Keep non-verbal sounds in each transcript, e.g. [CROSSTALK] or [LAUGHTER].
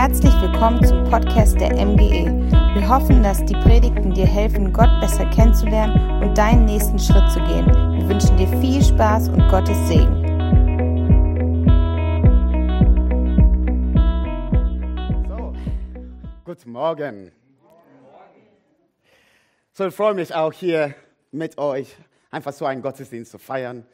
Herzlich willkommen zum Podcast der MGE. Wir hoffen, dass die Predigten dir helfen, Gott besser kennenzulernen und deinen nächsten Schritt zu gehen. Wir wünschen dir viel Spaß und Gottes Segen. So, guten Morgen. So, ich freue mich auch hier mit euch einfach so einen Gottesdienst zu feiern.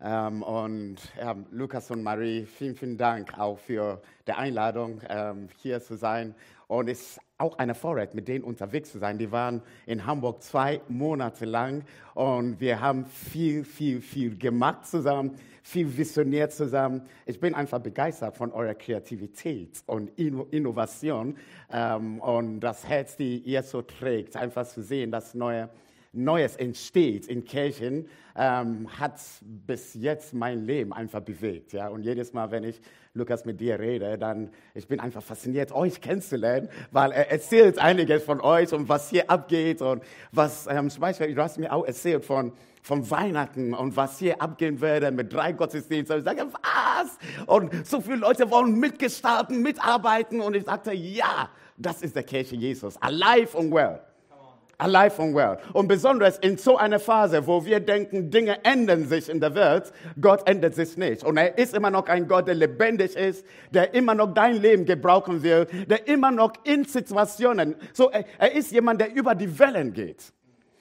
Ähm, und ja, Lukas und Marie, vielen, vielen Dank auch für die Einladung, ähm, hier zu sein. Und es ist auch eine Vorrecht, mit denen unterwegs zu sein. Die waren in Hamburg zwei Monate lang und wir haben viel, viel, viel gemacht zusammen, viel visioniert zusammen. Ich bin einfach begeistert von eurer Kreativität und Innovation ähm, und das Herz, die ihr so trägt, einfach zu sehen, das neue Neues entsteht in Kirchen, ähm, hat bis jetzt mein Leben einfach bewegt. Ja? Und jedes Mal, wenn ich, Lukas, mit dir rede, dann ich bin einfach fasziniert, euch kennenzulernen, weil er erzählt einiges von euch und was hier abgeht und was, ähm, zum Beispiel, du hast mir auch erzählt von, von Weihnachten und was hier abgehen würde mit drei Gottesdiensten. Ich sage, was? Und so viele Leute wollen mitgestalten, mitarbeiten. Und ich sagte, ja, das ist der Kirche Jesus. Alive and well. Alive and well. Und besonders in so einer Phase, wo wir denken, Dinge ändern sich in der Welt, Gott ändert sich nicht. Und er ist immer noch ein Gott, der lebendig ist, der immer noch dein Leben gebrauchen will, der immer noch in Situationen, so er, er ist jemand, der über die Wellen geht.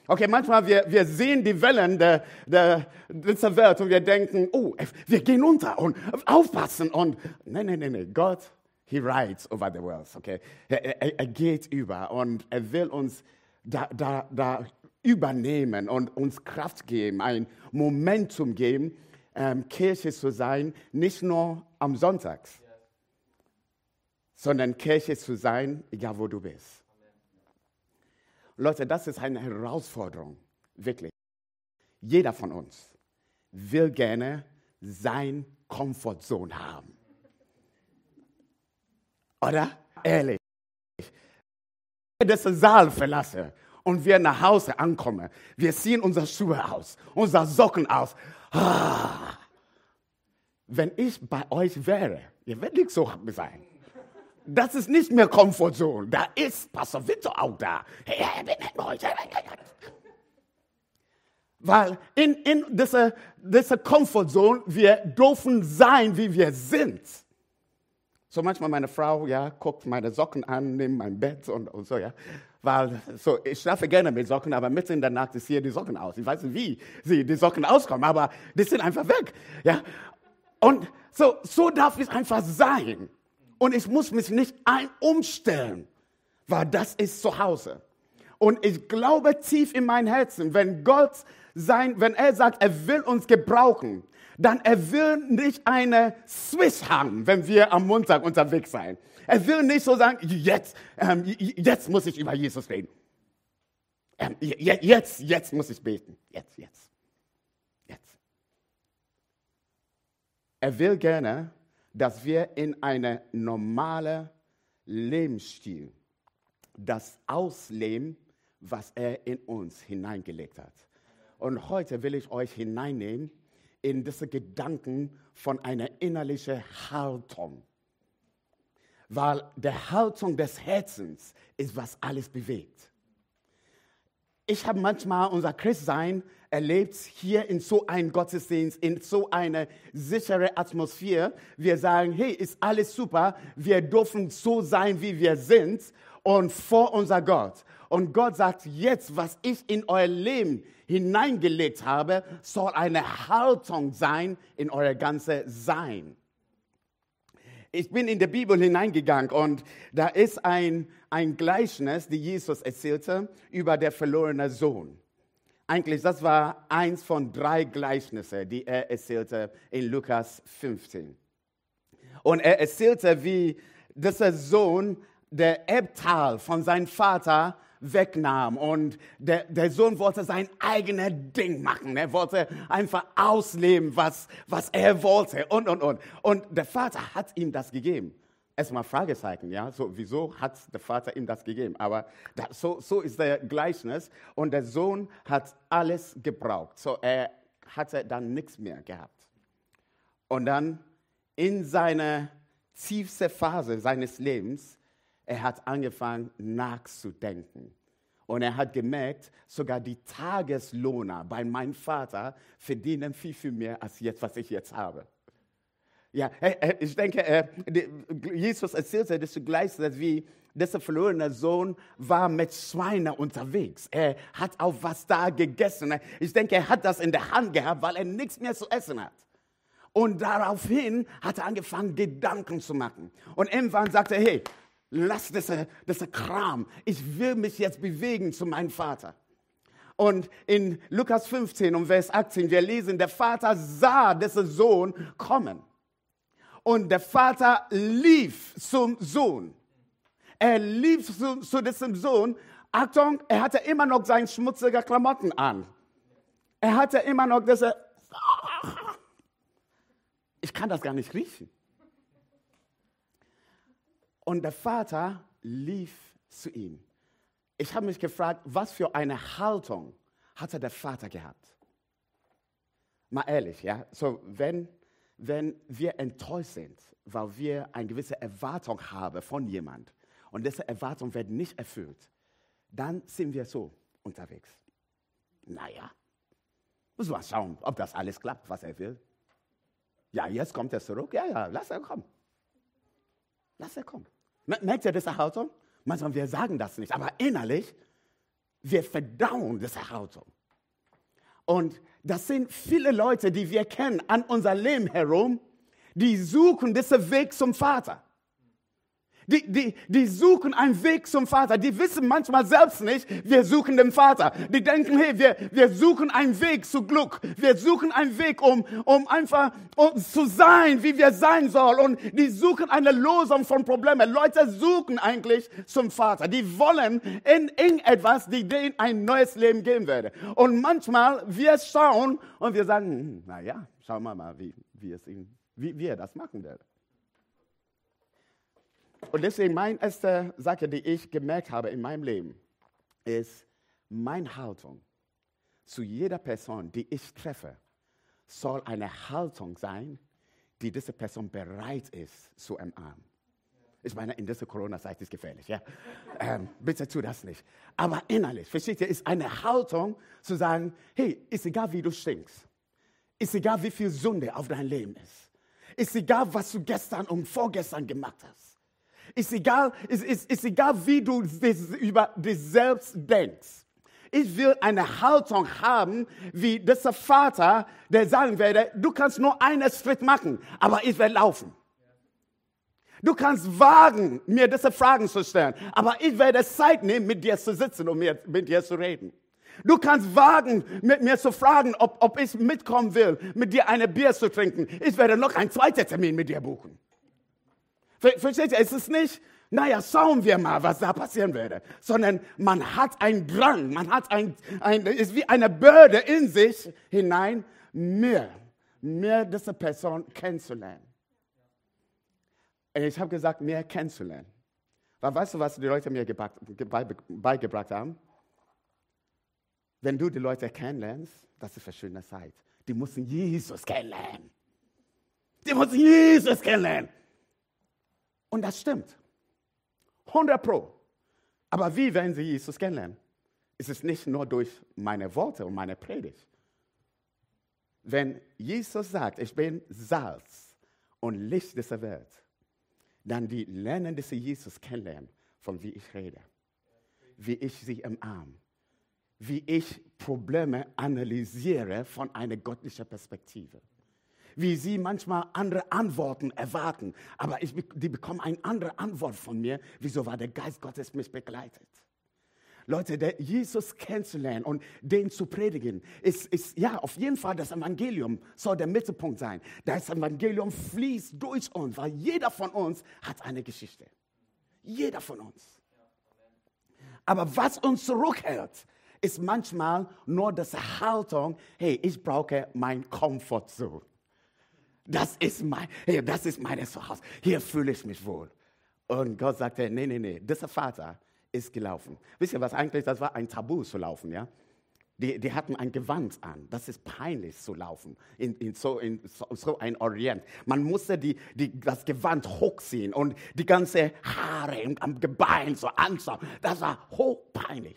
Okay, manchmal wir, wir sehen die Wellen der, der, dieser Welt und wir denken, oh, wir gehen unter und aufpassen und nein, nein, nein, nein, Gott, he rides over the world, okay? Er, er, er geht über und er will uns da, da, da übernehmen und uns Kraft geben, ein Momentum geben, ähm, Kirche zu sein, nicht nur am Sonntag, sondern Kirche zu sein, egal wo du bist. Leute, das ist eine Herausforderung, wirklich. Jeder von uns will gerne sein Komfortzone haben. Oder? Ehrlich diesen Saal verlasse und wir nach Hause ankommen, wir ziehen unsere Schuhe aus, unsere Socken aus. Ah. Wenn ich bei euch wäre, ihr werdet nicht so sein. Das ist nicht mehr Komfortzone. Da ist Pastor Victor auch da. Weil in, in dieser, dieser Comfortzone, wir dürfen sein, wie wir sind. So manchmal meine Frau, ja, guckt meine Socken an, nimmt mein Bett und, und so, ja. Weil, so, ich schlafe gerne mit Socken, aber mitten in der Nacht ist hier die Socken aus. Ich weiß nicht, wie sie die Socken auskommen, aber die sind einfach weg, ja. Und so, so darf es einfach sein. Und ich muss mich nicht ein umstellen, weil das ist zu Hause. Und ich glaube tief in mein Herzen, wenn Gott sein, wenn er sagt, er will uns gebrauchen, dann er will nicht eine Swiss haben, wenn wir am Montag unterwegs sein. Er will nicht so sagen, jetzt, ähm, jetzt muss ich über Jesus reden. Ähm, jetzt, jetzt muss ich beten. Jetzt, jetzt, jetzt. Er will gerne, dass wir in eine normale Lebensstil das ausleben, was er in uns hineingelegt hat. Und heute will ich euch hineinnehmen in diese Gedanken von einer innerlichen Haltung. Weil der Haltung des Herzens ist, was alles bewegt. Ich habe manchmal unser Christsein erlebt hier in so einem Gottesdienst, in so einer sicheren Atmosphäre. Wir sagen, hey, ist alles super, wir dürfen so sein, wie wir sind und vor unser Gott. Und Gott sagt, jetzt, was ich in euer Leben hineingelegt habe, soll eine Haltung sein in euer ganzes Sein. Ich bin in die Bibel hineingegangen und da ist ein, ein Gleichnis, die Jesus erzählte, über der verlorene Sohn. Eigentlich, das war eins von drei Gleichnissen, die er erzählte in Lukas 15. Und er erzählte, wie dieser Sohn der Erbtal von seinem Vater wegnahm. Und der, der Sohn wollte sein eigenes Ding machen. Er wollte einfach ausleben, was, was er wollte und, und, und. Und der Vater hat ihm das gegeben. Erstmal Fragezeichen, ja, so, wieso hat der Vater ihm das gegeben? Aber da, so, so ist der Gleichnis. Und der Sohn hat alles gebraucht. So, er hatte dann nichts mehr gehabt. Und dann in seiner tiefste Phase seines Lebens, er hat angefangen nachzudenken. Und er hat gemerkt, sogar die Tageslohner bei meinem Vater verdienen viel, viel mehr als jetzt, was ich jetzt habe. Ja, ich denke, Jesus erzählte das zugleich, dass wie dieser verlorene Sohn war mit Schweinen unterwegs. Er hat auch was da gegessen. Ich denke, er hat das in der Hand gehabt, weil er nichts mehr zu essen hat. Und daraufhin hat er angefangen, Gedanken zu machen. Und irgendwann sagte er, hey, lass diese, diese Kram. Ich will mich jetzt bewegen zu meinem Vater. Und in Lukas 15 und Vers 18, wir lesen, der Vater sah diesen Sohn kommen. Und der Vater lief zum Sohn. Er lief zu, zu diesem Sohn. Achtung, er hatte immer noch seine schmutzigen Klamotten an. Er hatte immer noch diese. [LAUGHS] Ich kann das gar nicht riechen. Und der Vater lief zu ihm. Ich habe mich gefragt, was für eine Haltung hatte der Vater gehabt? Mal ehrlich, ja, so wenn, wenn wir enttäuscht sind, weil wir eine gewisse Erwartung haben von jemand und diese Erwartung wird nicht erfüllt, dann sind wir so unterwegs. Naja, muss mal schauen, ob das alles klappt, was er will. Ja, jetzt kommt er zurück. Ja, ja, lass er kommen. Lass er kommen. Merkt ihr diese Haltung? Manchmal wir sagen das nicht, aber innerlich, wir verdauen diese Haltung. Und das sind viele Leute, die wir kennen an unser Leben herum, die suchen diesen Weg zum Vater. Die, die, die suchen einen Weg zum Vater. Die wissen manchmal selbst nicht, wir suchen den Vater. Die denken, hey, wir, wir suchen einen Weg zu Glück. Wir suchen einen Weg, um, um einfach um zu sein, wie wir sein sollen. Und die suchen eine Losung von Problemen. Leute suchen eigentlich zum Vater. Die wollen in irgendetwas, die denen ein neues Leben geben würde. Und manchmal wir schauen und wir sagen, hm, na ja, schauen wir mal, wie, wie, es ihm, wie, wie er das machen wird. Und deswegen meine erste Sache, die ich gemerkt habe in meinem Leben, ist meine Haltung zu jeder Person, die ich treffe, soll eine Haltung sein, die diese Person bereit ist zu umarmen. Ich meine, in dieser Corona-Zeit ist gefährlich, ja. Ähm, bitte tu das nicht. Aber innerlich, versteht ihr, ist eine Haltung zu sagen, hey, ist egal, wie du stinkst. Ist egal, wie viel Sünde auf dein Leben ist. Ist egal, was du gestern und vorgestern gemacht hast. Ist egal, ist, ist, ist egal wie du über dich selbst denkst. Ich will eine Haltung haben, wie dieser Vater, der sagen werde, du kannst nur einen Schritt machen, aber ich werde laufen. Du kannst wagen, mir diese Fragen zu stellen, aber ich werde Zeit nehmen, mit dir zu sitzen und mit, dir zu reden. Du kannst wagen, mit mir zu fragen, ob, ob ich mitkommen will, mit dir eine Bier zu trinken. Ich werde noch einen zweiten Termin mit dir buchen. Versteht ihr? Es ist nicht, naja, schauen wir mal, was da passieren würde, sondern man hat einen Drang, man hat ein, ein ist wie eine Bürde in sich hinein, mehr, mehr diese Person kennenzulernen. Ich habe gesagt, mehr kennenzulernen. Weil weißt du, was die Leute mir beigebracht haben? Wenn du die Leute kennenlernst, das ist eine schöne Zeit. Die müssen Jesus kennenlernen. Die müssen Jesus kennenlernen. Und das stimmt. 100 Pro. Aber wie werden sie Jesus kennenlernen? Es ist nicht nur durch meine Worte und meine Predigt. Wenn Jesus sagt, ich bin Salz und Licht dieser Welt, dann die lernen diese Jesus kennenlernen, von wie ich rede, wie ich sie umarme, wie ich Probleme analysiere von einer göttlichen Perspektive wie sie manchmal andere Antworten erwarten. Aber ich, die bekommen eine andere Antwort von mir. Wieso war der Geist Gottes mich begleitet? Leute, der Jesus kennenzulernen und den zu predigen, ist, ist ja auf jeden Fall das Evangelium soll der Mittelpunkt sein. Das Evangelium fließt durch uns, weil jeder von uns hat eine Geschichte. Jeder von uns. Aber was uns zurückhält, ist manchmal nur das Haltung, hey, ich brauche mein Komfortzone. Das ist mein, das ist meine Zuhause. Hier fühle ich mich wohl. Und Gott sagte, nee, nee, nee, dieser Vater ist gelaufen. Wisst ihr was eigentlich, das war ein Tabu zu laufen, ja? Die, die, hatten ein Gewand an. Das ist peinlich zu laufen in, in, so, in so, so, ein Orient. Man musste die, die, das Gewand hochziehen und die ganze Haare am Gebein so anschauen. Das war hochpeinlich.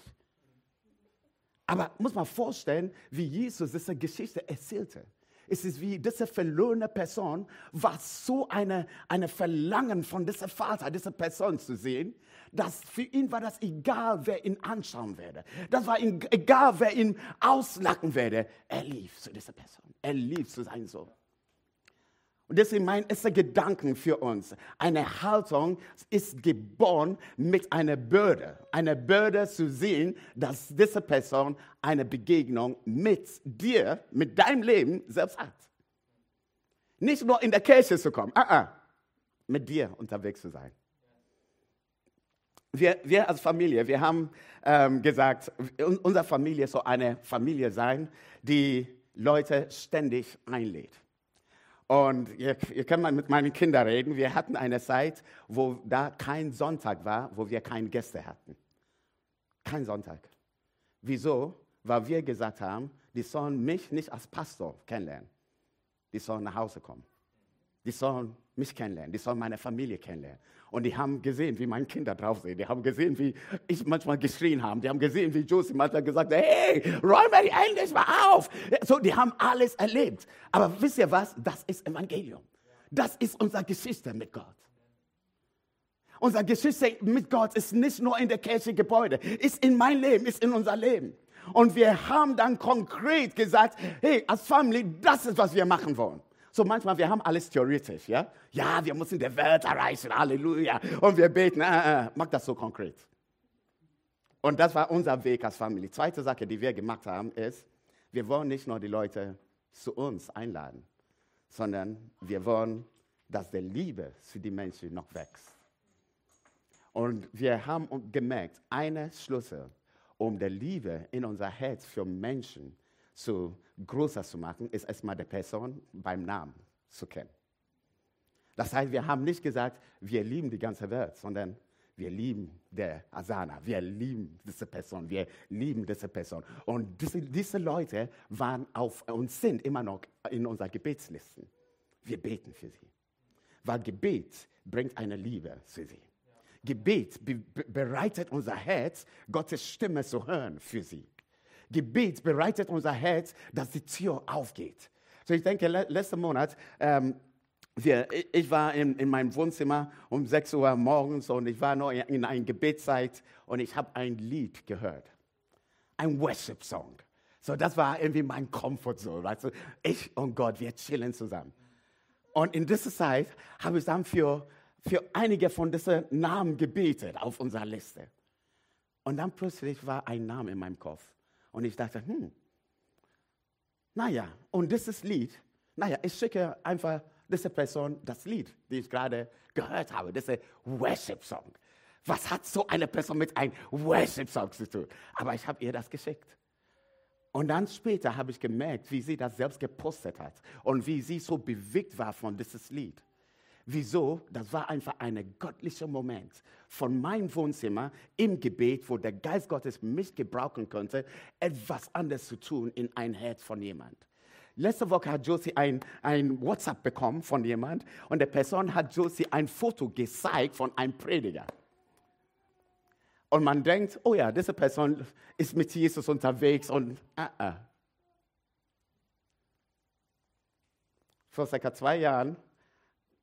Aber muss man vorstellen, wie Jesus diese Geschichte erzählte. Es ist wie diese verlorene Person, was so eine, eine Verlangen von diesem Vater, dieser Person zu sehen, dass für ihn war das egal, wer ihn anschauen werde. Das war ihm egal, wer ihn auslachen werde. Er lief zu dieser Person. Er lief zu seinem Sohn. Und deswegen mein erster Gedanke für uns. Eine Haltung ist geboren mit einer Bürde. Eine Bürde zu sehen, dass diese Person eine Begegnung mit dir, mit deinem Leben selbst hat. Nicht nur in der Kirche zu kommen, uh -uh, mit dir unterwegs zu sein. Wir, wir als Familie, wir haben ähm, gesagt, unsere Familie soll eine Familie sein, die Leute ständig einlädt. Und ihr, ihr könnt mal mit meinen Kindern reden. Wir hatten eine Zeit, wo da kein Sonntag war, wo wir keine Gäste hatten. Kein Sonntag. Wieso? Weil wir gesagt haben, die sollen mich nicht als Pastor kennenlernen. Die sollen nach Hause kommen. Die sollen mich kennenlernen. Die sollen meine Familie kennenlernen. Und die haben gesehen, wie meine Kinder drauf sind. Die haben gesehen, wie ich manchmal geschrien habe. Die haben gesehen, wie Josie manchmal gesagt hat, hey, räum die endlich mal auf. So, die haben alles erlebt. Aber wisst ihr was? Das ist Evangelium. Das ist unsere Geschichte mit Gott. Unsere Geschichte mit Gott ist nicht nur in der Kirche Gebäude, ist in mein Leben, ist in unser Leben. Und wir haben dann konkret gesagt, hey, als Familie, das ist, was wir machen wollen. So manchmal, wir haben alles theoretisch, ja? Ja, wir müssen die Welt erreichen, Halleluja. Und wir beten, äh, äh, mach das so konkret. Und das war unser Weg als Familie. Zweite Sache, die wir gemacht haben, ist, wir wollen nicht nur die Leute zu uns einladen, sondern wir wollen, dass die Liebe für die Menschen noch wächst. Und wir haben gemerkt, eine Schlüssel, um die Liebe in unser Herz für Menschen zu zu größer zu machen, ist erstmal die Person beim Namen zu kennen. Das heißt, wir haben nicht gesagt, wir lieben die ganze Welt, sondern wir lieben der Asana, wir lieben diese Person, wir lieben diese Person. Und diese, diese Leute waren auf und sind immer noch in unserer Gebetslisten. Wir beten für sie. Weil Gebet bringt eine Liebe zu sie. Gebet be bereitet unser Herz, Gottes Stimme zu hören für sie. Gebet bereitet unser Herz, dass die Tür aufgeht. So ich denke, le letzten Monat, ähm, wir, ich war in, in meinem Wohnzimmer um 6 Uhr morgens und ich war noch in einer Gebetszeit und ich habe ein Lied gehört. Ein Worship-Song. So, das war irgendwie mein Comfort-Zone. Weißt du? Ich und Gott, wir chillen zusammen. Und in dieser Zeit habe ich dann für, für einige von diesen Namen gebetet auf unserer Liste. Und dann plötzlich war ein Name in meinem Kopf. Und ich dachte, hm, naja, und dieses Lied, naja, ich schicke einfach diese Person das Lied, die ich gerade gehört habe, diese Worship-Song. Was hat so eine Person mit einem Worship-Song zu tun? Aber ich habe ihr das geschickt. Und dann später habe ich gemerkt, wie sie das selbst gepostet hat und wie sie so bewegt war von dieses Lied. Wieso? Das war einfach ein göttlicher Moment von meinem Wohnzimmer im Gebet, wo der Geist Gottes mich gebrauchen könnte, etwas anderes zu tun in ein Herz von jemand. Letzte Woche hat Josie ein, ein WhatsApp bekommen von jemand und der Person hat Josie ein Foto gezeigt von einem Prediger. Und man denkt, oh ja, diese Person ist mit Jesus unterwegs und uh -uh. Vor circa zwei Jahren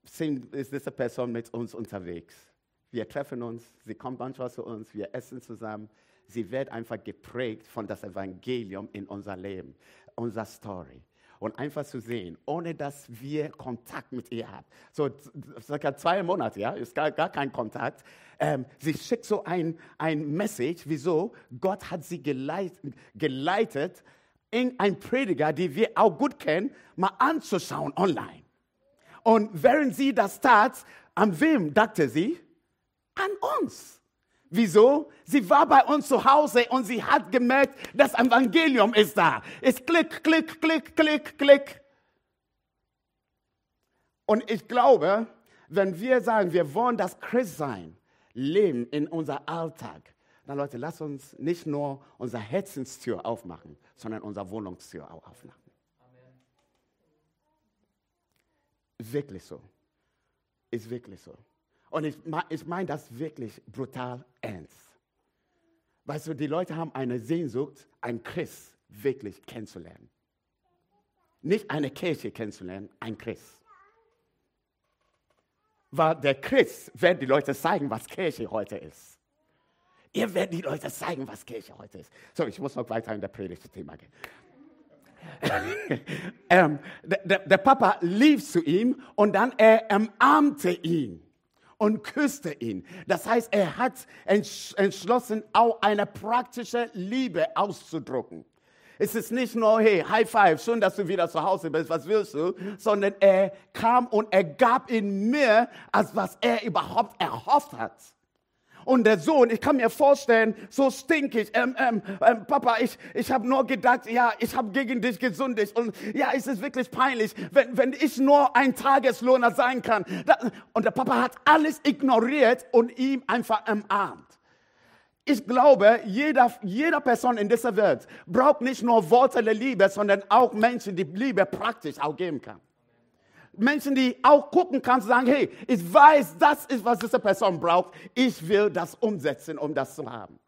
sind, ist diese Person mit uns unterwegs. Wir treffen uns, sie kommt manchmal zu uns, wir essen zusammen. Sie wird einfach geprägt von das Evangelium in unser Leben, unserer Story. Und einfach zu sehen, ohne dass wir Kontakt mit ihr haben. So circa zwei Monate, ja, ist gar, gar kein Kontakt. Ähm, sie schickt so ein, ein Message, wieso Gott hat sie geleitet, geleitet in ein Prediger, die wir auch gut kennen, mal anzuschauen online. Und während sie das tat, an wem dachte sie? An uns. Wieso? Sie war bei uns zu Hause und sie hat gemerkt, das Evangelium ist da. Es klick, klick, klick, klick, klick. Und ich glaube, wenn wir sagen, wir wollen das Christsein leben in unser Alltag, dann Leute, lass uns nicht nur unsere Herzenstür aufmachen, sondern unsere Wohnungstür auch aufmachen. Amen. Wirklich so. Ist wirklich so. Und ich, ich meine das wirklich brutal ernst. Weißt du, die Leute haben eine Sehnsucht, einen Christ wirklich kennenzulernen. Nicht eine Kirche kennenzulernen, ein Christ. Weil der Christ wird die Leute zeigen, was Kirche heute ist. Ihr werdet die Leute zeigen, was Kirche heute ist. So, ich muss noch weiter in der Predigt-Thema gehen. [LAUGHS] ähm, der, der, Papa lief zu ihm und dann er umarmte ihn und küsste ihn. Das heißt, er hat entschlossen, auch eine praktische Liebe auszudrücken. Es ist nicht nur, hey, High Five, schön, dass du wieder zu Hause bist, was willst du? Sondern er kam und er gab ihm mehr, als was er überhaupt erhofft hat. Und der Sohn, ich kann mir vorstellen, so stinkig, ähm, ähm, ähm, Papa, ich, ich habe nur gedacht, ja, ich habe gegen dich gesündigt. Und ja, es ist wirklich peinlich, wenn, wenn ich nur ein Tageslohner sein kann. und der Papa hat alles ignoriert und ihm einfach umarmt. Ich glaube, jeder, jeder Person in dieser Welt braucht nicht nur Worte der Liebe, sondern auch Menschen, die Liebe praktisch auch geben kann. Menschen, die auch gucken kann, zu sagen, hey, ich weiß, das ist, was diese Person braucht. Ich will das umsetzen, um das zu haben.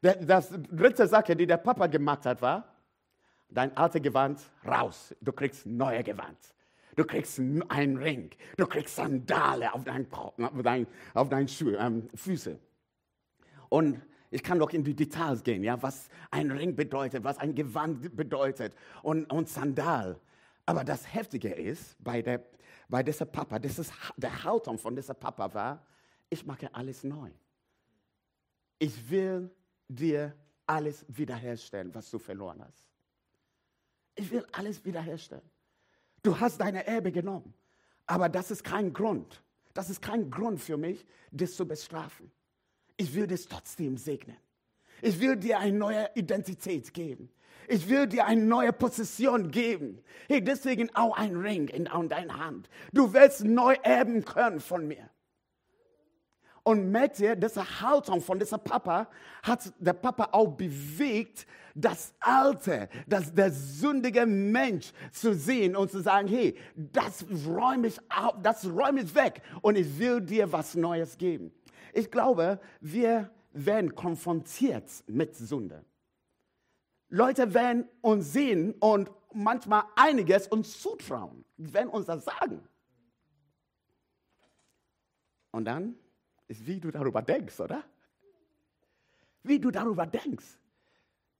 Das dritte Sache, die der Papa gemacht hat, war, dein altes Gewand raus. Du kriegst neue Gewand. Du kriegst einen Ring. Du kriegst Sandale auf deinen auf dein, auf dein Schuhe, ähm, Füße. Und ich kann doch in die Details gehen, ja, was ein Ring bedeutet, was ein Gewand bedeutet und, und Sandal. Aber das Heftige ist, bei, der, bei dieser Papa, das ist, der Haltung von dieser Papa war, ich mache alles neu. Ich will dir alles wiederherstellen, was du verloren hast. Ich will alles wiederherstellen. Du hast deine Erbe genommen, aber das ist kein Grund. Das ist kein Grund für mich, das zu bestrafen. Ich will das trotzdem segnen. Ich will dir eine neue Identität geben. Ich will dir eine neue Position geben. Hey, deswegen auch ein Ring in, in deiner Hand. Du wirst neu erben können von mir. Und merkt ihr, diese Haltung von dieser Papa hat der Papa auch bewegt, das Alte, das, der sündige Mensch zu sehen und zu sagen, hey, das räume ich, auf, das räume ich weg und ich will dir was Neues geben. Ich glaube, wir werden konfrontiert mit Sünde. Leute werden uns sehen und manchmal einiges uns zutrauen, werden uns das sagen. Und dann ist, wie du darüber denkst, oder? Wie du darüber denkst.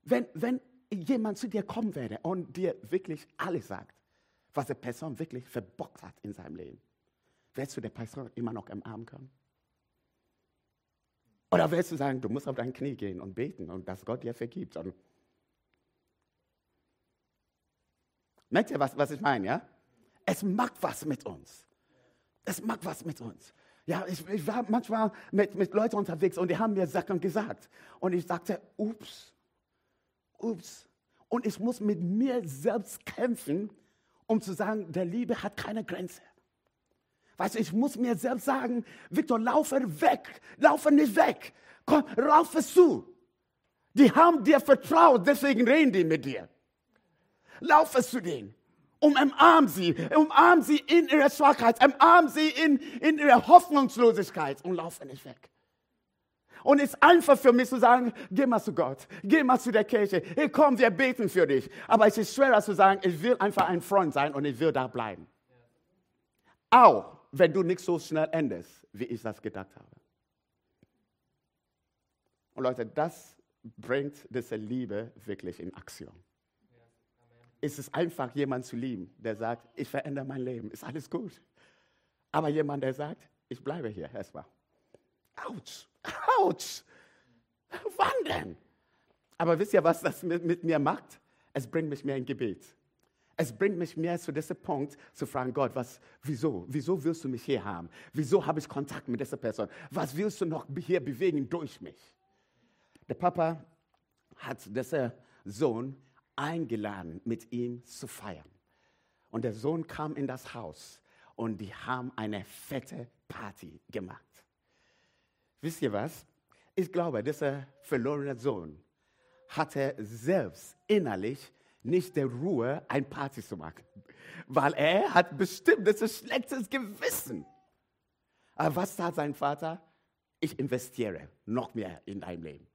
Wenn, wenn jemand zu dir kommen werde und dir wirklich alles sagt, was die Person wirklich verbockt hat in seinem Leben, wirst du der Person immer noch im Arm können? Oder wirst du sagen, du musst auf dein Knie gehen und beten und dass Gott dir vergibt? Und Merkt ihr, was, was ich meine, ja? Es macht was mit uns. Es macht was mit uns. Ja, ich, ich war manchmal mit, mit Leuten unterwegs und die haben mir Sachen gesagt. Und ich sagte, ups, ups. Und ich muss mit mir selbst kämpfen, um zu sagen, der Liebe hat keine Grenze. Weißt du, ich muss mir selbst sagen, Victor, laufe weg, laufe nicht weg, komm, laufe zu. Die haben dir vertraut, deswegen reden die mit dir. Laufe zu denen. Um umarm sie, umarm sie in ihrer Schwachheit, umarm sie in, in ihrer Hoffnungslosigkeit und laufe nicht weg. Und es ist einfach für mich zu sagen, geh mal zu Gott, geh mal zu der Kirche, hey komm, wir beten für dich. Aber es ist schwerer zu sagen, ich will einfach ein Freund sein und ich will da bleiben. Auch wenn du nicht so schnell endest, wie ich das gedacht habe. Und Leute, das bringt diese Liebe wirklich in Aktion ist es einfach, jemanden zu lieben, der sagt, ich verändere mein Leben, ist alles gut. Aber jemand, der sagt, ich bleibe hier erstmal. Autsch, autsch. Wann denn? Aber wisst ihr, was das mit, mit mir macht? Es bringt mich mehr in Gebet. Es bringt mich mehr zu diesem Punkt, zu fragen, Gott, was, wieso? Wieso willst du mich hier haben? Wieso habe ich Kontakt mit dieser Person? Was willst du noch hier bewegen durch mich? Der Papa hat diesen Sohn eingeladen, mit ihm zu feiern. Und der Sohn kam in das Haus und die haben eine fette Party gemacht. Wisst ihr was? ich glaube, dieser verlorene Sohn hatte selbst innerlich nicht der Ruhe, ein Party zu machen, weil er hat bestimmt, das schlechtes Gewissen. Aber was tat sein Vater? Ich investiere noch mehr in dein Leben.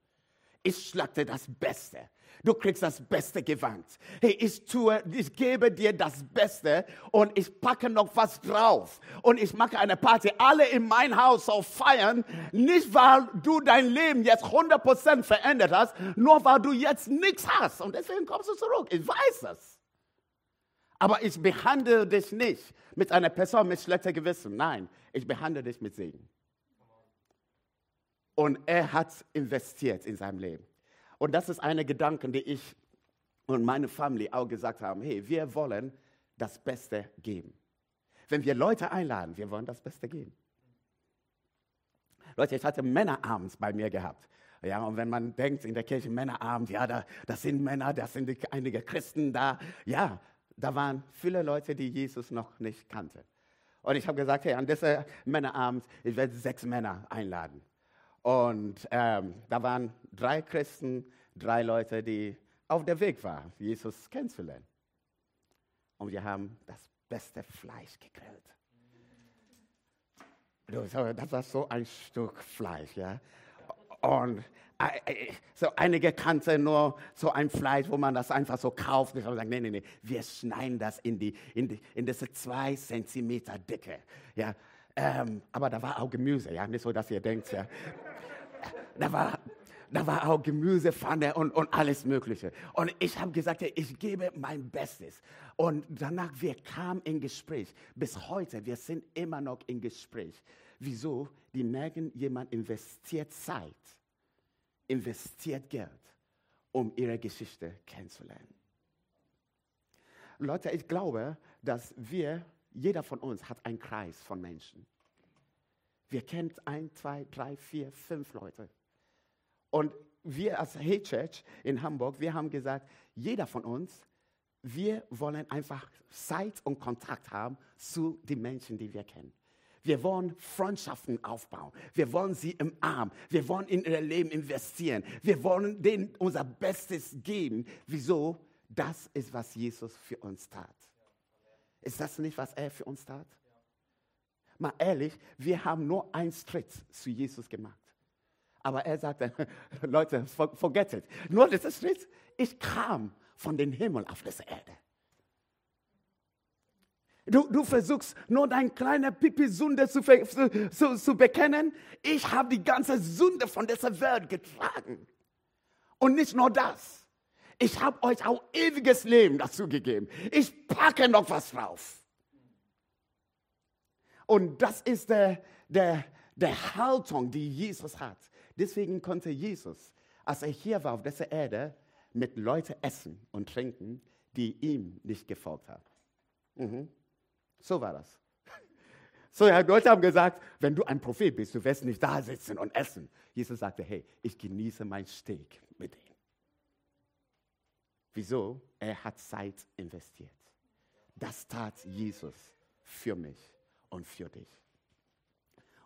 Ich schlagte das Beste. Du kriegst das beste Gewand. Hey, ich tue, ich gebe dir das Beste und ich packe noch was drauf. Und ich mache eine Party. Alle in mein Haus auf feiern. Nicht, weil du dein Leben jetzt 100% verändert hast, nur weil du jetzt nichts hast. Und deswegen kommst du zurück. Ich weiß es. Aber ich behandle dich nicht mit einer Person mit schlechtem Gewissen. Nein, ich behandle dich mit Segen. Und er hat investiert in seinem Leben. Und das ist eine Gedanke, die ich und meine Familie auch gesagt haben. Hey, wir wollen das Beste geben. Wenn wir Leute einladen, wir wollen das Beste geben. Leute, ich hatte Männerabends bei mir gehabt. Ja, und wenn man denkt in der Kirche Männerabend, ja, da, das sind Männer, das sind einige Christen da. Ja, da waren viele Leute, die Jesus noch nicht kannten. Und ich habe gesagt, hey, an diesem Männerabend, ich werde sechs Männer einladen. Und ähm, da waren drei Christen, drei Leute, die auf der Weg waren, Jesus kennenzulernen. Und wir haben das beste Fleisch gegrillt. Das war so ein Stück Fleisch, ja. Und äh, äh, so einige kannten nur so ein Fleisch, wo man das einfach so kauft. Ich habe gesagt, nee, nee, nee, wir schneiden das in, die, in, die, in diese zwei Zentimeter Dicke. Ja, ähm, aber da war auch Gemüse, ja, nicht so, dass ihr denkt, ja. Da war, da war auch Gemüsepfanne und, und alles Mögliche. Und ich habe gesagt, ich gebe mein Bestes. Und danach, wir kamen in Gespräch. Bis heute, wir sind immer noch in Gespräch. Wieso? Die merken, jemand investiert Zeit, investiert Geld, um ihre Geschichte kennenzulernen. Leute, ich glaube, dass wir jeder von uns hat einen Kreis von Menschen. Wir kennen ein, zwei, drei, vier, fünf Leute. Und wir als Hey Church in Hamburg, wir haben gesagt, jeder von uns, wir wollen einfach Zeit und Kontakt haben zu den Menschen, die wir kennen. Wir wollen Freundschaften aufbauen. Wir wollen sie im Arm. Wir wollen in ihr Leben investieren. Wir wollen denen unser Bestes geben. Wieso? Das ist, was Jesus für uns tat. Ist das nicht, was er für uns tat? Mal ehrlich, wir haben nur einen Schritt zu Jesus gemacht. Aber er sagte, [LAUGHS] Leute, forget it. Nur dieser Schritt, ich kam von dem Himmel auf diese Erde. Du, du versuchst nur deine kleine Pipi-Sünde zu, zu, zu bekennen. Ich habe die ganze Sünde von dieser Welt getragen. Und nicht nur das ich habe euch auch ewiges Leben dazu gegeben. Ich packe noch was drauf. Und das ist der, der, der Haltung, die Jesus hat. Deswegen konnte Jesus, als er hier war auf dieser Erde, mit Leuten essen und trinken, die ihm nicht gefolgt haben. Mhm. So war das. [LAUGHS] So, ja, Leute haben gesagt, wenn du ein Prophet bist, du wirst nicht da sitzen und essen. Jesus sagte, hey, ich genieße mein Steak mit denen. Wieso? Er hat Zeit investiert. Das tat Jesus für mich und für dich.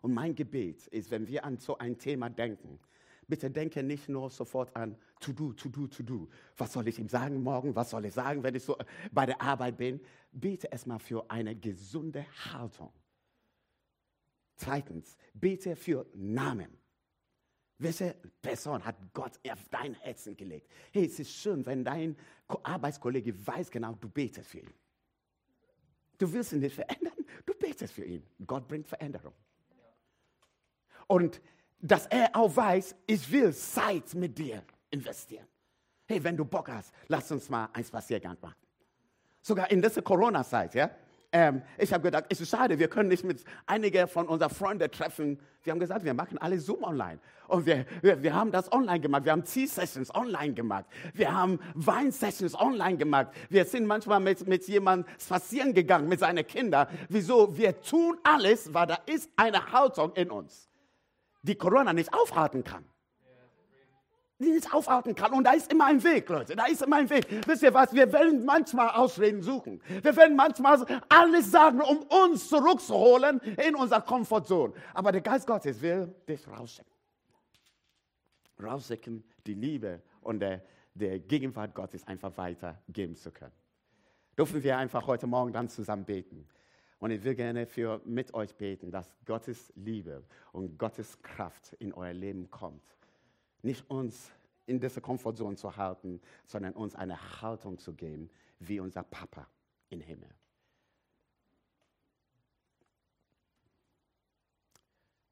Und mein Gebet ist, wenn wir an so ein Thema denken, bitte denke nicht nur sofort an to do, to do, to do. Was soll ich ihm sagen morgen? Was soll ich sagen, wenn ich so bei der Arbeit bin? Bete erstmal für eine gesunde Haltung. Zweitens, bete für Namen. Welche Person hat Gott auf dein Herzen gelegt? Hey, es ist schön, wenn dein Arbeitskollege weiß genau, du betest für ihn. Du willst ihn nicht verändern, du betest für ihn. Gott bringt Veränderung. Und dass er auch weiß, ich will Zeit mit dir investieren. Hey, wenn du Bock hast, lass uns mal einen Spaziergang machen. Sogar in dieser Corona-Zeit, ja? Ähm, ich habe gedacht, es ist schade, wir können nicht mit einigen von unseren Freunden treffen. Wir haben gesagt, wir machen alle Zoom online. Und wir, wir, wir haben das online gemacht. Wir haben Tea-Sessions online gemacht. Wir haben Wein-Sessions online gemacht. Wir sind manchmal mit, mit jemandem spazieren gegangen, mit seinen Kindern. Wieso? Wir tun alles, weil da ist eine Haltung in uns, die Corona nicht aufhalten kann die nicht aufhalten kann. Und da ist immer ein Weg, Leute. Da ist immer ein Weg. Wisst ihr was? Wir werden manchmal Ausreden suchen. Wir werden manchmal alles sagen, um uns zurückzuholen in unserer Komfortzone. Aber der Geist Gottes will dich rausschicken. rausschicken, die Liebe und der, der Gegenwart Gottes einfach weitergeben zu können. Dürfen wir einfach heute Morgen dann zusammen beten. Und ich will gerne für, mit euch beten, dass Gottes Liebe und Gottes Kraft in euer Leben kommt. Nicht uns in dieser Komfortzone zu halten, sondern uns eine Haltung zu geben, wie unser Papa im Himmel.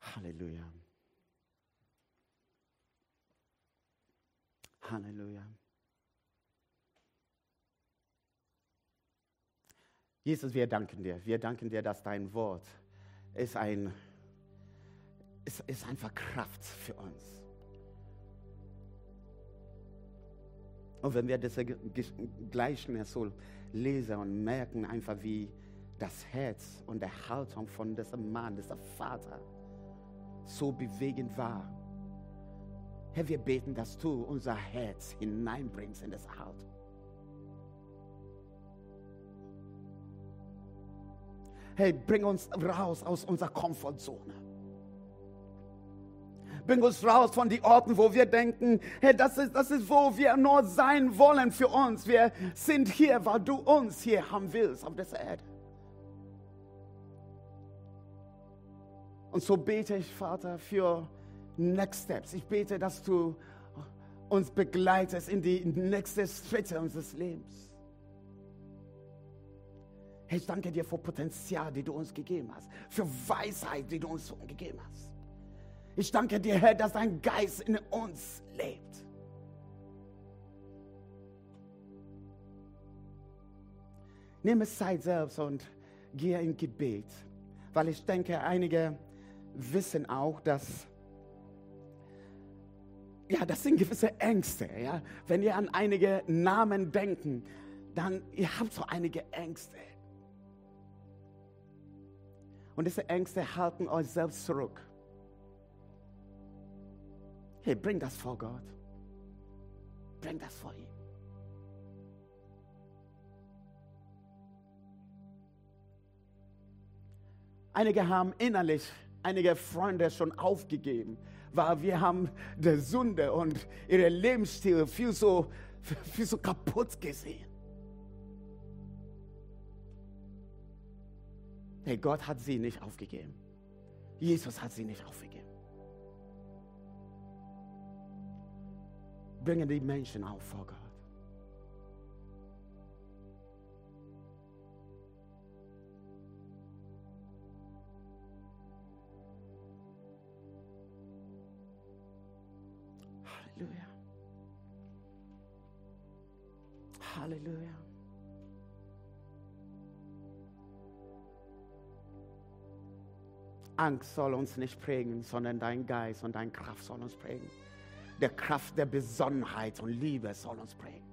Halleluja. Halleluja. Jesus, wir danken dir. Wir danken dir, dass dein Wort ist, ein, ist, ist einfach Kraft für uns. Und wenn wir diese Gleichnis so lesen und merken einfach, wie das Herz und der Haltung von diesem Mann, diesem Vater so bewegend war. Herr, wir beten, dass du unser Herz hineinbringst in diese Haltung. Hey, bring uns raus aus unserer Komfortzone. Bring uns raus von den Orten, wo wir denken, hey, das ist, das ist, wo wir nur sein wollen für uns. Wir sind hier, weil du uns hier haben willst auf dieser Erde. Und so bete ich, Vater, für Next Steps. Ich bete, dass du uns begleitest in die nächsten Schritte unseres Lebens. Ich danke dir für Potenzial, die du uns gegeben hast, für Weisheit, die du uns gegeben hast. Ich danke dir, Herr, dass dein Geist in uns lebt. Nimm es Zeit selbst und gehe in Gebet, weil ich denke, einige wissen auch, dass ja, das sind gewisse Ängste. Ja? Wenn ihr an einige Namen denken, dann ihr habt so einige Ängste. Und diese Ängste halten euch selbst zurück. Hey, bring das vor Gott. Bring das vor ihm. Einige haben innerlich einige Freunde schon aufgegeben, weil wir haben der Sünde und ihre Lebensstil viel so, viel so kaputt gesehen. Hey, Gott hat sie nicht aufgegeben. Jesus hat sie nicht aufgegeben. Bringen die Menschen auf vor Gott. Halleluja. Halleluja. Angst soll uns nicht prägen, sondern dein Geist und deine Kraft soll uns prägen. Der Kraft der Besonnenheit und Liebe soll uns prägen.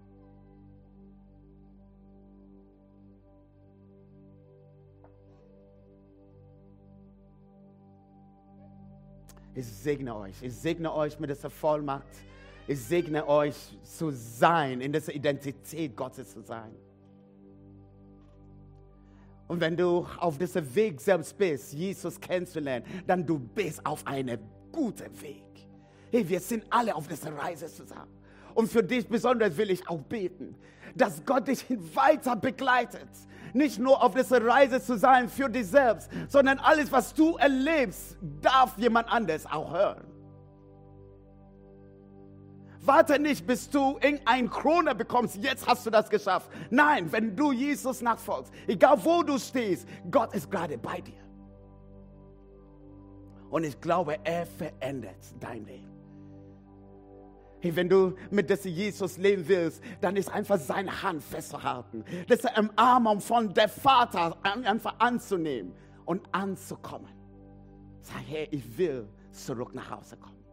Ich segne euch. Ich segne euch mit dieser Vollmacht. Ich segne euch zu sein, in dieser Identität Gottes zu sein. Und wenn du auf diesem Weg selbst bist, Jesus kennenzulernen, dann du bist auf einem guten Weg. Hey, wir sind alle auf dieser Reise zusammen. Und für dich besonders will ich auch beten, dass Gott dich weiter begleitet. Nicht nur auf dieser Reise zu sein für dich selbst, sondern alles, was du erlebst, darf jemand anders auch hören. Warte nicht, bis du irgendein Krone bekommst. Jetzt hast du das geschafft. Nein, wenn du Jesus nachfolgst, egal wo du stehst, Gott ist gerade bei dir. Und ich glaube, er verändert dein Leben. Hey, wenn du mit diesem Jesus leben willst, dann ist einfach seine Hand festzuhalten. Diese Umarmung von der Vater einfach anzunehmen und anzukommen. Sag, hey, ich will zurück nach Hause kommen.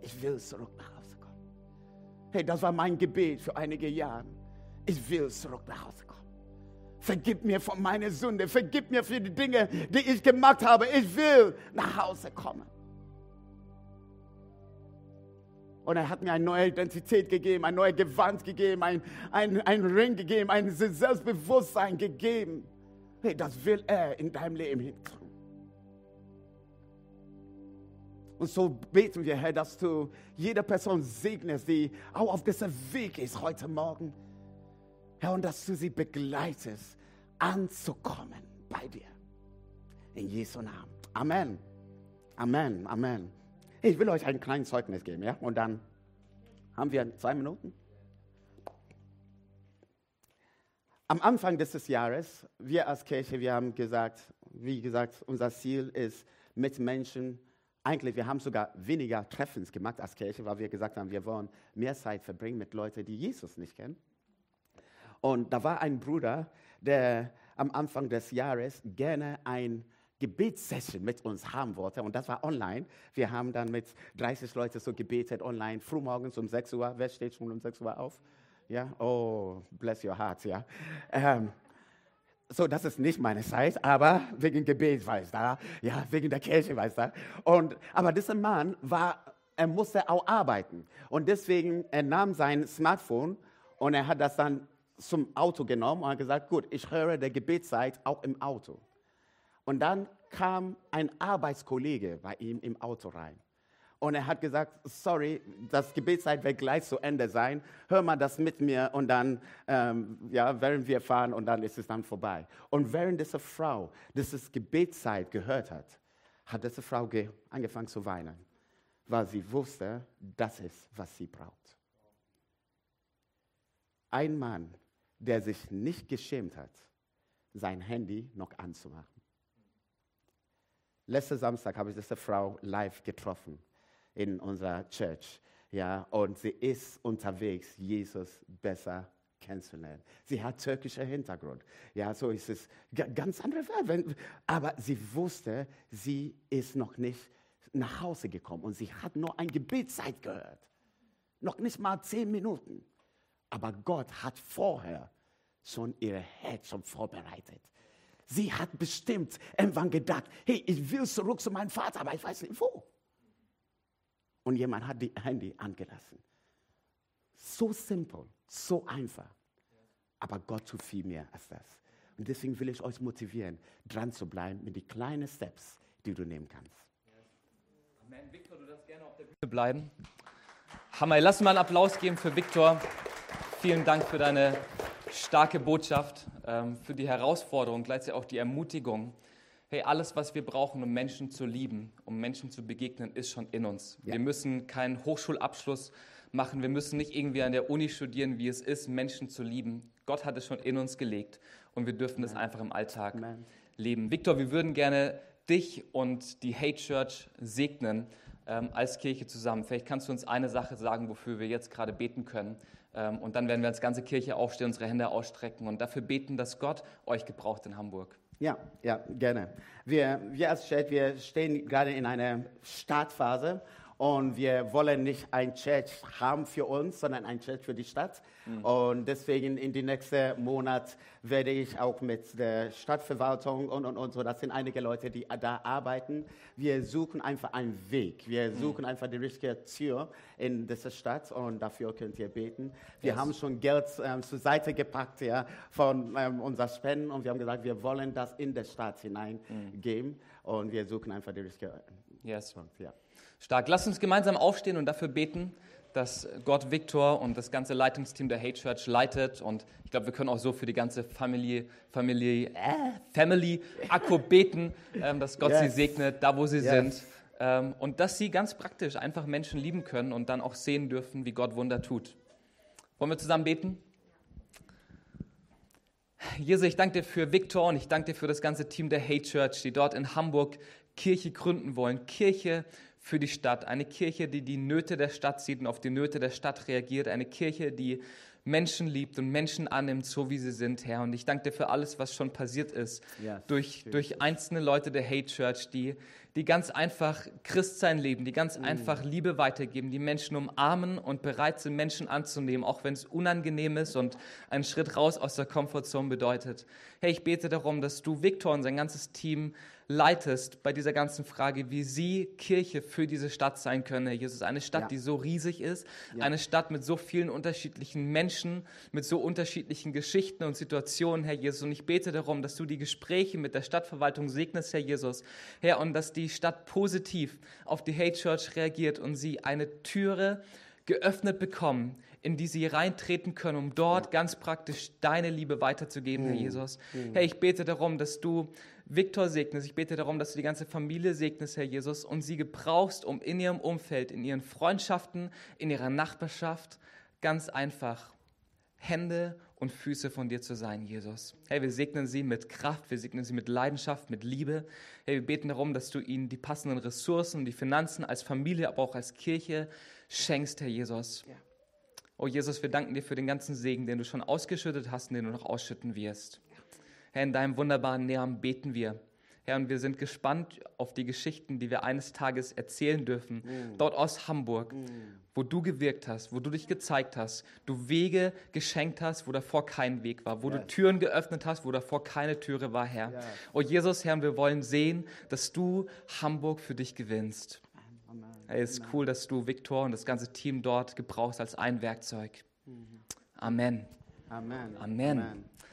Ich will zurück nach Hause kommen. Hey, das war mein Gebet für einige Jahre. Ich will zurück nach Hause kommen. Vergib mir von meiner Sünde. Vergib mir für die Dinge, die ich gemacht habe. Ich will nach Hause kommen. Und er hat mir eine neue Identität gegeben, ein neues Gewand gegeben, ein, ein, ein Ring gegeben, ein Selbstbewusstsein gegeben. Hey, das will er in deinem Leben hin tun. Und so beten wir, Herr, dass du jede Person segnest, die auch auf diesem Weg ist heute Morgen. Herr, und dass du sie begleitest, anzukommen bei dir. In Jesu Namen. Amen. Amen. Amen. Ich will euch ein kleines Zeugnis geben, ja? Und dann haben wir zwei Minuten. Am Anfang dieses Jahres, wir als Kirche, wir haben gesagt, wie gesagt, unser Ziel ist, mit Menschen, eigentlich, wir haben sogar weniger Treffens gemacht als Kirche, weil wir gesagt haben, wir wollen mehr Zeit verbringen mit Leuten, die Jesus nicht kennen. Und da war ein Bruder, der am Anfang des Jahres gerne ein Gebetssession mit uns haben wollte. Und das war online. Wir haben dann mit 30 Leuten so gebetet online, frühmorgens um 6 Uhr. Wer steht schon um 6 Uhr auf? Ja, oh, bless your heart, ja. Ähm, so, das ist nicht meine Zeit, aber wegen Gebet, weiß da, ja, wegen der Kirche, weiß da. Und, aber dieser Mann war, er musste auch arbeiten. Und deswegen, er nahm sein Smartphone und er hat das dann zum Auto genommen und hat gesagt, gut, ich höre der Gebetszeit auch im Auto. Und dann kam ein Arbeitskollege bei ihm im Auto rein. Und er hat gesagt, sorry, das Gebetszeit wird gleich zu Ende sein. Hör mal das mit mir und dann, ähm, ja, während wir fahren und dann ist es dann vorbei. Und während diese Frau dieses Gebetszeit gehört hat, hat diese Frau angefangen zu weinen, weil sie wusste, das ist, was sie braucht. Ein Mann, der sich nicht geschämt hat, sein Handy noch anzumachen. Letzten Samstag habe ich diese Frau live getroffen in unserer Church. Ja, und sie ist unterwegs, Jesus besser kennenzulernen. Sie hat türkischer Hintergrund. Ja, so ist es ganz andere Welt. Aber sie wusste, sie ist noch nicht nach Hause gekommen und sie hat nur ein Gebetszeit gehört. Noch nicht mal zehn Minuten. Aber Gott hat vorher schon ihr Herz schon vorbereitet. Sie hat bestimmt irgendwann gedacht, hey, ich will zurück zu meinem Vater, aber ich weiß nicht wo und jemand hat die Handy angelassen. So simpel, so einfach. Aber Gott tut viel mehr als das. Und deswegen will ich euch motivieren, dran zu bleiben mit den kleinen Steps, die du nehmen kannst. Amen. Victor, du darfst gerne auf der Bühne bleiben. Hammer, lass mal einen Applaus geben für Victor. Vielen Dank für deine starke Botschaft, ähm, für die Herausforderung, gleichzeitig auch die Ermutigung hey, alles, was wir brauchen, um Menschen zu lieben, um Menschen zu begegnen, ist schon in uns. Ja. Wir müssen keinen Hochschulabschluss machen, wir müssen nicht irgendwie an der Uni studieren, wie es ist, Menschen zu lieben. Gott hat es schon in uns gelegt und wir dürfen es einfach im Alltag Amen. leben. Victor, wir würden gerne dich und die Hate Church segnen ähm, als Kirche zusammen. Vielleicht kannst du uns eine Sache sagen, wofür wir jetzt gerade beten können. Ähm, und dann werden wir als ganze Kirche aufstehen, unsere Hände ausstrecken und dafür beten, dass Gott euch gebraucht in Hamburg. Ja, ja, gerne. Wir, wir als Church, wir stehen gerade in einer Startphase und wir wollen nicht ein Church haben für uns, sondern ein Church für die Stadt. Mhm. Und deswegen in den nächsten Monat werde ich auch mit der Stadtverwaltung und, und, und so, das sind einige Leute, die da arbeiten. Wir suchen einfach einen Weg. Wir mhm. suchen mhm. einfach die richtige Tür in dieser Stadt und dafür könnt ihr beten. Wir yes. haben schon Geld ähm, zur Seite gepackt ja, von ähm, unseren Spenden und wir haben gesagt, wir wollen das in der Stadt hineingeben mhm. und wir suchen einfach die richtige yes. Punkt. Ja. Stark. Lass uns gemeinsam aufstehen und dafür beten, dass Gott Viktor und das ganze Leitungsteam der Hate Church leitet. Und ich glaube, wir können auch so für die ganze Familie, Familie, äh, Family Akku beten, ähm, dass Gott yes. sie segnet, da wo sie yes. sind. Ähm, und dass sie ganz praktisch einfach Menschen lieben können und dann auch sehen dürfen, wie Gott Wunder tut. Wollen wir zusammen beten? Jesus, ich danke dir für Viktor und ich danke dir für das ganze Team der Hate Church, die dort in Hamburg Kirche gründen wollen. Kirche für die Stadt. Eine Kirche, die die Nöte der Stadt sieht und auf die Nöte der Stadt reagiert. Eine Kirche, die Menschen liebt und Menschen annimmt, so wie sie sind, Herr. Und ich danke dir für alles, was schon passiert ist, yes, durch, durch einzelne Leute der Hate Church, die, die ganz einfach Christsein leben, die ganz mm. einfach Liebe weitergeben, die Menschen umarmen und bereit sind, Menschen anzunehmen, auch wenn es unangenehm ist und einen Schritt raus aus der Komfortzone bedeutet. Herr, ich bete darum, dass du Viktor und sein ganzes Team leitest bei dieser ganzen Frage, wie sie Kirche für diese Stadt sein können, Herr Jesus. Eine Stadt, Ja. die so riesig ist, Ja. eine Stadt mit so vielen unterschiedlichen Menschen, mit so unterschiedlichen Geschichten und Situationen, Herr Jesus. Und ich bete darum, dass du die Gespräche mit der Stadtverwaltung segnest, Herr Jesus. Herr, und dass die Stadt positiv auf die Hate Church reagiert und sie eine Türe geöffnet bekommen, in die sie reintreten können, um dort ganz praktisch deine Liebe weiterzugeben, Herr Jesus. Herr, ich bete darum, dass du Viktor segnest. Ich bete darum, dass du die ganze Familie segnest, Herr Jesus, und sie gebrauchst, um in ihrem Umfeld, in ihren Freundschaften, in ihrer Nachbarschaft ganz einfach Hände und Füße von dir zu sein, Jesus. Hey, wir segnen sie mit Kraft, wir segnen sie mit Leidenschaft, mit Liebe. Hey, wir beten darum, dass du ihnen die passenden Ressourcen, die Finanzen als Familie, aber auch als Kirche schenkst, Herr Jesus. Ja. Oh Jesus, wir danken dir für den ganzen Segen, den du schon ausgeschüttet hast und den du noch ausschütten wirst. Herr, in deinem wunderbaren Namen beten wir. Herr, und wir sind gespannt auf die Geschichten, die wir eines Tages erzählen dürfen, dort aus Hamburg, wo du gewirkt hast, wo du dich gezeigt hast, du Wege geschenkt hast, wo davor kein Weg war, wo du Yes. Türen geöffnet hast, wo davor keine Türe war, Herr. Yes. Oh Jesus, Herr, und wir wollen sehen, dass du Hamburg für dich gewinnst. Hey, es ist cool, dass du Viktor und das ganze Team dort gebrauchst als ein Werkzeug. Amen. Amen. Amen. Amen.